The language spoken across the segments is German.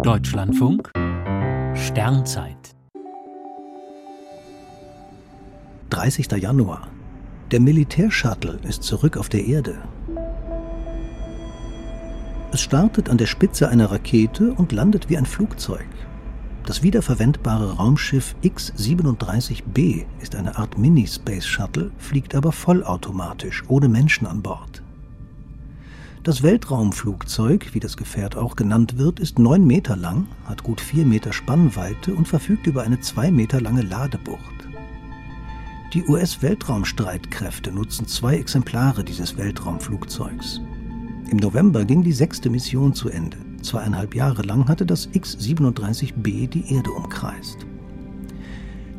Deutschlandfunk Sternzeit 30. Januar. Der Militärshuttle ist zurück auf der Erde. Es startet an der Spitze einer Rakete und landet wie ein Flugzeug. Das wiederverwendbare Raumschiff X-37B ist eine Art Mini-Space Shuttle, fliegt aber vollautomatisch, ohne Menschen an Bord. Das Weltraumflugzeug, wie das Gefährt auch genannt wird, ist neun Meter lang, hat gut vier Meter Spannweite und verfügt über eine zwei Meter lange Ladebucht. Die US-Weltraumstreitkräfte nutzen zwei Exemplare dieses Weltraumflugzeugs. Im November ging die sechste Mission zu Ende. Zweieinhalb Jahre lang hatte das X-37B die Erde umkreist.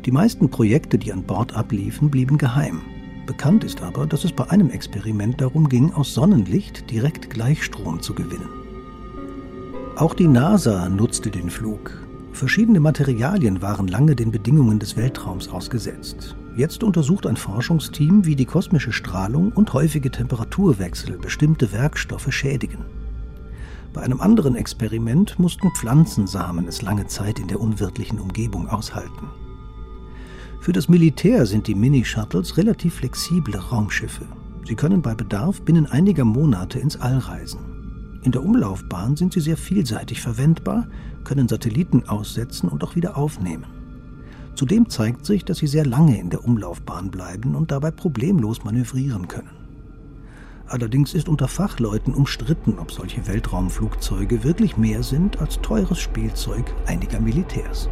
Die meisten Projekte, die an Bord abliefen, blieben geheim. Bekannt ist aber, dass es bei einem Experiment darum ging, aus Sonnenlicht direkt Gleichstrom zu gewinnen. Auch die NASA nutzte den Flug. Verschiedene Materialien waren lange den Bedingungen des Weltraums ausgesetzt. Jetzt untersucht ein Forschungsteam, wie die kosmische Strahlung und häufige Temperaturwechsel bestimmte Werkstoffe schädigen. Bei einem anderen Experiment mussten Pflanzensamen es lange Zeit in der unwirtlichen Umgebung aushalten. Für das Militär sind die Mini-Shuttles relativ flexible Raumschiffe. Sie können bei Bedarf binnen einiger Monate ins All reisen. In der Umlaufbahn sind sie sehr vielseitig verwendbar, können Satelliten aussetzen und auch wieder aufnehmen. Zudem zeigt sich, dass sie sehr lange in der Umlaufbahn bleiben und dabei problemlos manövrieren können. Allerdings ist unter Fachleuten umstritten, ob solche Weltraumflugzeuge wirklich mehr sind als teures Spielzeug einiger Militärs.